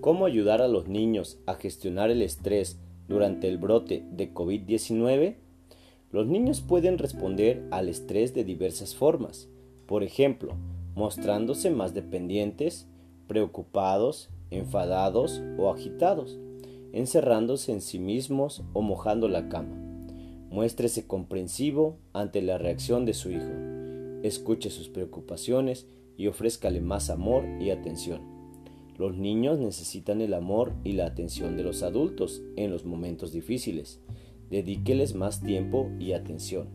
cómo ayudar a los niños a gestionar el estrés durante el brote de COVID-19? Los niños pueden responder al estrés de diversas formas, por ejemplo, mostrándose más dependientes, preocupados, enfadados o agitados, encerrándose en sí mismos o mojando la cama. Muéstrese comprensivo ante la reacción de su hijo. Escuche sus preocupaciones y ofrézcale más amor y atención. Los niños necesitan el amor y la atención de los adultos en los momentos difíciles. Dedíqueles más tiempo y atención.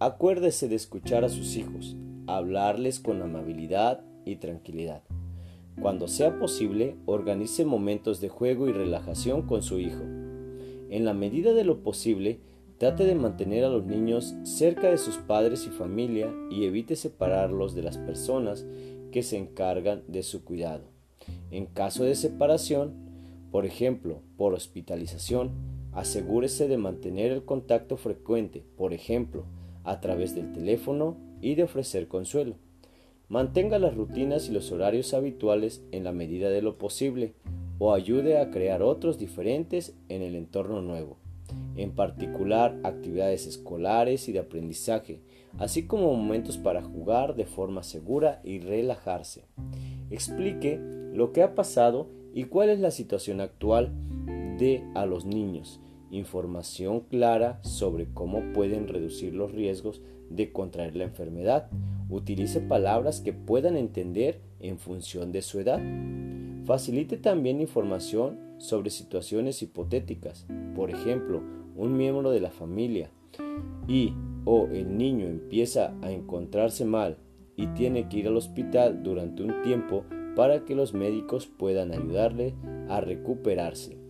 Acuérdese de escuchar a sus hijos, hablarles con amabilidad y tranquilidad. Cuando sea posible, organice momentos de juego y relajación con su hijo. En la medida de lo posible, trate de mantener a los niños cerca de sus padres y familia y evite separarlos de las personas que se encargan de su cuidado. En caso de separación, por ejemplo, por hospitalización, asegúrese de mantener el contacto frecuente, por ejemplo, a través del teléfono y de ofrecer consuelo. Mantenga las rutinas y los horarios habituales en la medida de lo posible o ayude a crear otros diferentes en el entorno nuevo, en particular actividades escolares y de aprendizaje, así como momentos para jugar de forma segura y relajarse. Explique lo que ha pasado y cuál es la situación actual de a los niños, información clara sobre cómo pueden reducir los riesgos de contraer la enfermedad, Utilice palabras que puedan entender en función de su edad. Facilite también información sobre situaciones hipotéticas. Por ejemplo, un miembro de la familia y o el niño empieza a encontrarse mal y tiene que ir al hospital durante un tiempo para que los médicos puedan ayudarle a recuperarse.